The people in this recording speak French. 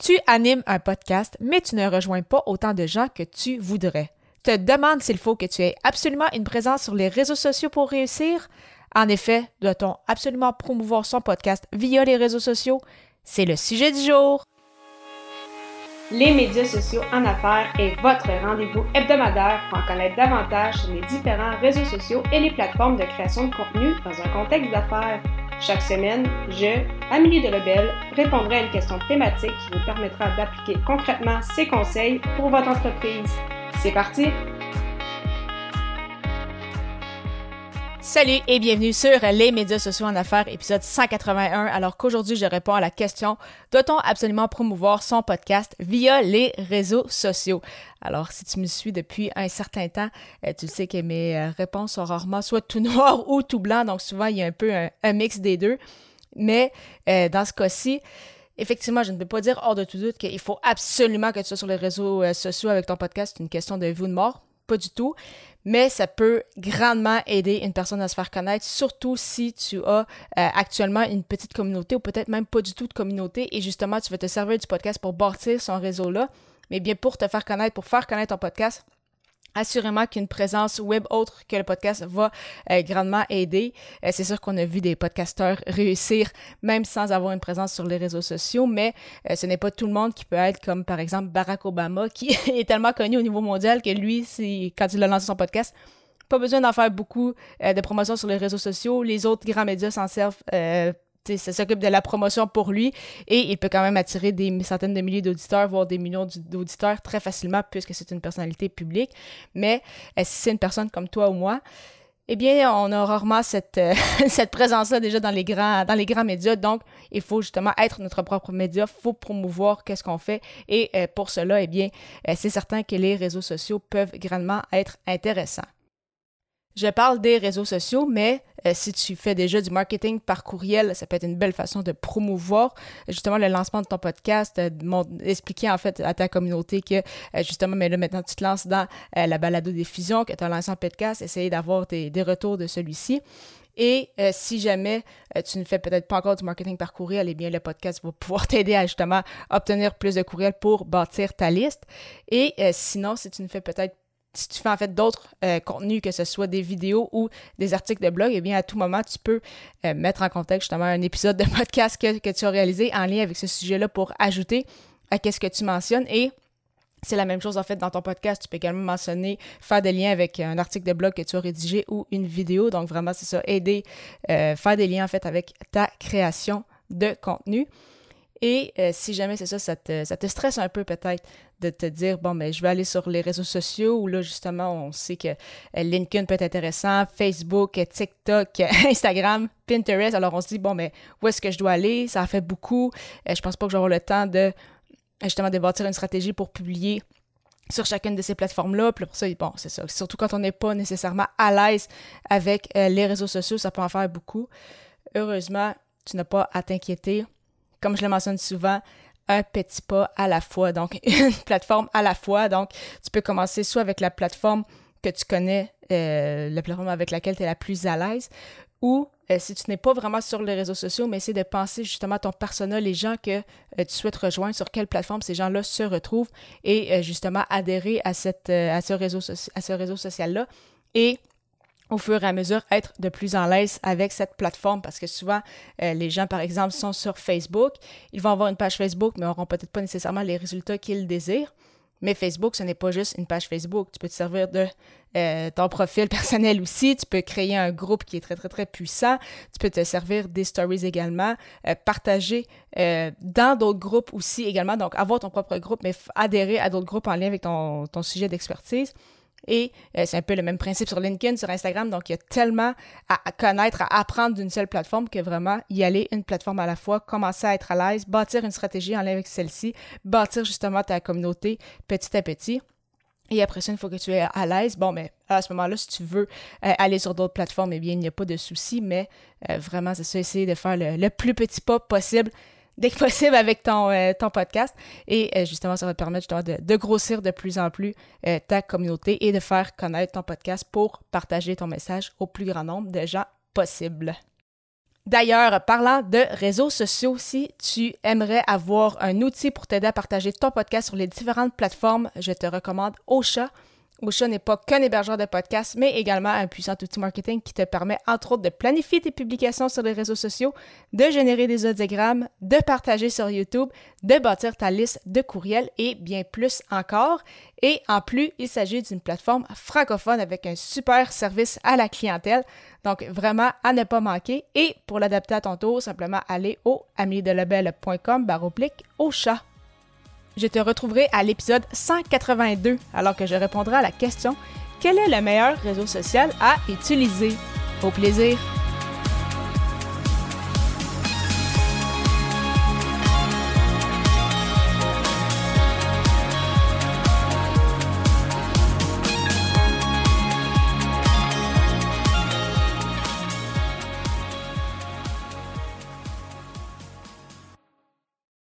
Tu animes un podcast, mais tu ne rejoins pas autant de gens que tu voudrais. Te demande s'il faut que tu aies absolument une présence sur les réseaux sociaux pour réussir. En effet, doit-on absolument promouvoir son podcast via les réseaux sociaux? C'est le sujet du jour. Les médias sociaux en affaires est votre rendez-vous hebdomadaire pour en connaître davantage sur les différents réseaux sociaux et les plateformes de création de contenu dans un contexte d'affaires. Chaque semaine, je, Amélie Delebel, répondrai à une question thématique qui vous permettra d'appliquer concrètement ces conseils pour votre entreprise. C'est parti! Salut et bienvenue sur les médias sociaux en affaires, épisode 181. Alors qu'aujourd'hui, je réponds à la question doit-on absolument promouvoir son podcast via les réseaux sociaux? Alors, si tu me suis depuis un certain temps, euh, tu sais que mes euh, réponses sont rarement soit tout noir ou tout blanc, donc souvent il y a un peu un, mix des deux. Mais euh, dans ce cas-ci, Effectivement, je ne peux pas dire hors de tout doute qu'il faut absolument que tu sois sur les réseaux sociaux avec ton podcast. C'est une question de ou de mort. Pas du tout mais ça peut grandement aider une personne à se faire connaître, surtout si tu as euh, actuellement une petite communauté ou peut-être même pas du tout de communauté et justement tu veux te servir du podcast pour bâtir son réseau-là, mais bien pour te faire connaître, pour faire connaître ton podcast, assurément qu'une présence web autre que le podcast va euh, grandement aider. Euh, c'est sûr qu'on a vu des podcasteurs réussir même sans avoir une présence sur les réseaux sociaux, mais euh, ce n'est pas tout le monde qui peut être comme par exemple Barack Obama qui est tellement connu au niveau mondial que lui, quand il a lancé son podcast, pas besoin d'en faire beaucoup de promotion sur les réseaux sociaux. Les autres grands médias s'en servent ça s'occupe de la promotion pour lui et il peut quand même attirer des centaines de milliers d'auditeurs, voire des millions d'auditeurs très facilement puisque c'est une personnalité publique. Mais euh, si c'est une personne comme toi ou moi, eh bien, on a rarement cette, euh, présence-là déjà dans les, grands, dans les grands médias. Donc, il faut justement être notre propre média, il faut promouvoir qu'est-ce qu'on fait. Et euh, pour cela, eh bien, c'est certain que les réseaux sociaux peuvent grandement être intéressants. Je parle des réseaux sociaux, mais euh, si tu fais déjà du marketing par courriel, ça peut être une belle façon de promouvoir justement le lancement de ton podcast, euh, expliquer en fait à ta communauté que euh, justement, mais là maintenant tu te lances dans la balado diffusion, que tu as lancé un podcast, essayer d'avoir des, retours de celui-ci. Et si jamais tu ne fais peut-être pas encore du marketing par courriel, eh bien le podcast va pouvoir t'aider à justement obtenir plus de courriels pour bâtir ta liste. Et sinon, si tu ne fais peut-être si tu fais en fait d'autres euh, contenus, que ce soit des vidéos ou des articles de blog, eh bien à tout moment, tu peux euh, mettre en contexte justement un épisode de podcast que, tu as réalisé en lien avec ce sujet-là pour ajouter à qu'est-ce que tu mentionnes et c'est la même chose en fait dans ton podcast. Tu peux également mentionner, faire des liens avec un article de blog que tu as rédigé ou une vidéo. Donc vraiment, c'est ça, aider, euh, faire des liens en fait avec ta création de contenu. Et euh, si jamais c'est ça, ça te, stresse un peu peut-être de te dire, bon, mais ben, je vais aller sur les réseaux sociaux où là, justement, on sait que euh, LinkedIn peut être intéressant, Facebook, TikTok, Instagram, Pinterest. Alors on se dit, bon, mais ben, où est-ce que je dois aller? Ça a fait beaucoup. Euh, je pense pas que j'aurai le temps de justement de bâtir une stratégie pour publier sur chacune de ces plateformes-là. Puis pour ça, bon, c'est ça. Surtout quand on n'est pas nécessairement à l'aise avec les réseaux sociaux, ça peut en faire beaucoup. Heureusement, tu n'as pas à t'inquiéter comme je le mentionne souvent, un petit pas à la fois, donc une plateforme à la fois. Donc, tu peux commencer soit avec la plateforme que tu connais, euh, la plateforme avec laquelle tu es la plus à l'aise, ou euh, si tu n'es pas vraiment sur les réseaux sociaux, mais essaie de penser justement à ton persona, les gens que euh, tu souhaites rejoindre, sur quelle plateforme ces gens-là se retrouvent, et justement adhérer à ce réseau, à ce réseau social-là. Et au fur et à mesure être de plus en l'aise avec cette plateforme parce que souvent euh, les gens par exemple sont sur Facebook, ils vont avoir une page Facebook mais n'auront peut-être pas nécessairement les résultats qu'ils désirent. Mais Facebook, ce n'est pas juste une page Facebook. Tu peux te servir de euh, ton profil personnel aussi. Tu peux créer un groupe qui est très, très, très puissant. Tu peux te servir des stories également. Euh, partager dans d'autres groupes aussi également. Donc, avoir ton propre groupe, mais adhérer à d'autres groupes en lien avec ton, ton sujet d'expertise. Et euh, c'est un peu le même principe sur LinkedIn, sur Instagram. Donc, il y a tellement à, connaître, à apprendre d'une seule plateforme que vraiment y aller une plateforme à la fois, commencer à être à l'aise, bâtir une stratégie en lien avec celle-ci, bâtir justement ta communauté petit à petit. Et après ça, une fois que tu es à l'aise, bon, mais à ce moment-là, si tu veux euh, aller sur d'autres plateformes, eh bien, il n'y a pas de souci, mais euh, vraiment, c'est ça, essayer de faire le plus petit pas possible dès que possible avec ton, euh, ton podcast. Et euh, justement, ça va te permettre de, grossir de plus en plus euh, ta communauté et de faire connaître ton podcast pour partager ton message au plus grand nombre de gens possible. D'ailleurs, parlant de réseaux sociaux, si tu aimerais avoir un outil pour t'aider à partager ton podcast sur les différentes plateformes, je te recommande Ocha. Ocha n'est pas qu'un hébergeur de podcast, mais également un puissant outil marketing qui te permet, entre autres, de planifier tes publications sur les réseaux sociaux, de générer des audiogrammes, de partager sur YouTube, de bâtir ta liste de courriels et bien plus encore. Et en plus, il s'agit d'une plateforme francophone avec un super service à la clientèle. Donc, vraiment à ne pas manquer. Et pour l'adapter à ton tour, simplement aller au amiedelabel.com baroblique au chat. Je te retrouverai à l'épisode 182 alors que je répondrai à la question Quel est le meilleur réseau social à utiliser? Au plaisir